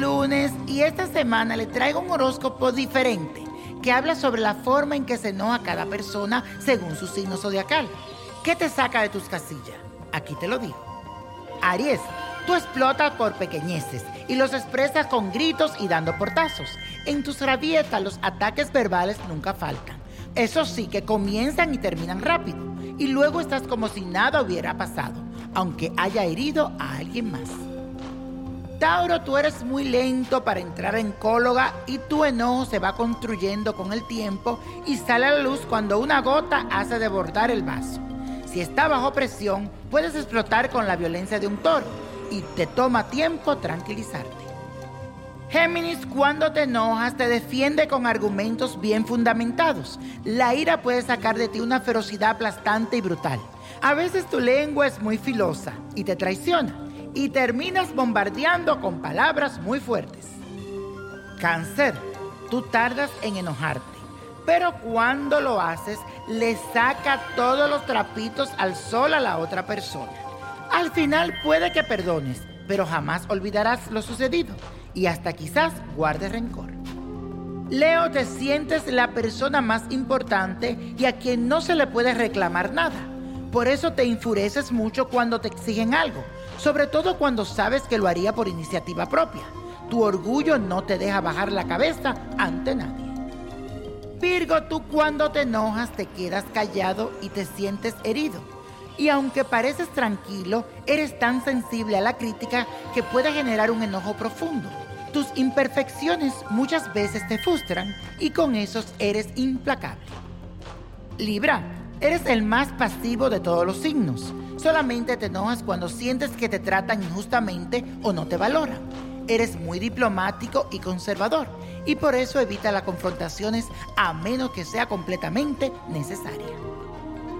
lunes y esta semana le traigo un horóscopo diferente que habla sobre la forma en que se enoja cada persona según su signo zodiacal. ¿Qué te saca de tus casillas? Aquí te lo digo. Aries, tú explotas por pequeñeces y los expresas con gritos y dando portazos. En tus rabietas los ataques verbales nunca faltan. Eso sí que comienzan y terminan rápido y luego estás como si nada hubiera pasado, aunque haya herido a alguien más. Tauro, tú eres muy lento para entrar en cóloga y tu enojo se va construyendo con el tiempo y sale a la luz cuando una gota hace desbordar el vaso. Si está bajo presión, puedes explotar con la violencia de un toro y te toma tiempo tranquilizarte. Géminis, cuando te enojas, te defiende con argumentos bien fundamentados. La ira puede sacar de ti una ferocidad aplastante y brutal. A veces tu lengua es muy filosa y te traiciona y terminas bombardeando con palabras muy fuertes. Cáncer, tú tardas en enojarte, pero cuando lo haces le saca todos los trapitos al sol a la otra persona. Al final puede que perdones, pero jamás olvidarás lo sucedido y hasta quizás guardes rencor. Leo, te sientes la persona más importante y a quien no se le puede reclamar nada. Por eso te enfureces mucho cuando te exigen algo sobre todo cuando sabes que lo haría por iniciativa propia. Tu orgullo no te deja bajar la cabeza ante nadie. Virgo, tú cuando te enojas te quedas callado y te sientes herido. Y aunque pareces tranquilo, eres tan sensible a la crítica que puede generar un enojo profundo. Tus imperfecciones muchas veces te frustran y con esos eres implacable. Libra, eres el más pasivo de todos los signos. Solamente te enojas cuando sientes que te tratan injustamente o no te valoran. Eres muy diplomático y conservador y por eso evita las confrontaciones a menos que sea completamente necesaria.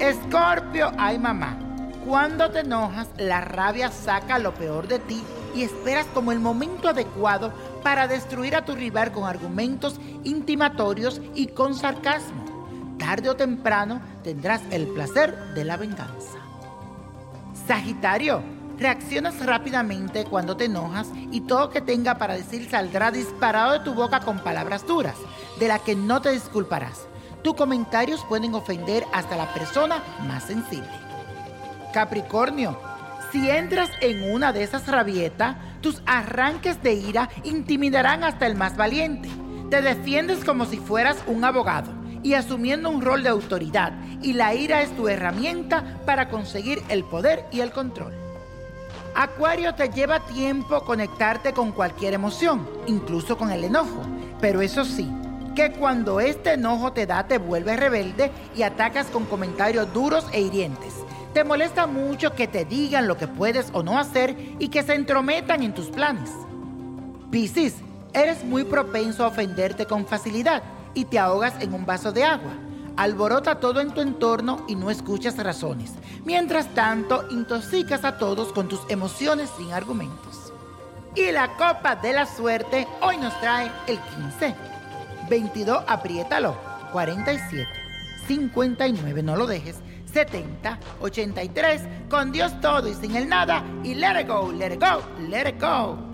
Escorpio, ay mamá, cuando te enojas la rabia saca lo peor de ti y esperas como el momento adecuado para destruir a tu rival con argumentos intimatorios y con sarcasmo. Tarde o temprano tendrás el placer de la venganza. Sagitario, reaccionas rápidamente cuando te enojas y todo que tenga para decir saldrá disparado de tu boca con palabras duras, de las que no te disculparás. Tus comentarios pueden ofender hasta la persona más sensible. Capricornio, si entras en una de esas rabietas, tus arranques de ira intimidarán hasta el más valiente. Te defiendes como si fueras un abogado y asumiendo un rol de autoridad y la ira es tu herramienta para conseguir el poder y el control. Acuario te lleva tiempo conectarte con cualquier emoción, incluso con el enojo, pero eso sí, que cuando este enojo te da te vuelves rebelde y atacas con comentarios duros e hirientes. Te molesta mucho que te digan lo que puedes o no hacer y que se entrometan en tus planes. Piscis, eres muy propenso a ofenderte con facilidad y te ahogas en un vaso de agua. Alborota todo en tu entorno y no escuchas razones. Mientras tanto, intoxicas a todos con tus emociones sin argumentos. Y la copa de la suerte hoy nos trae el 15. 22, apriétalo. 47. 59, no lo dejes. 70, 83, con Dios todo y sin el nada. Y let it go, let it go, let it go.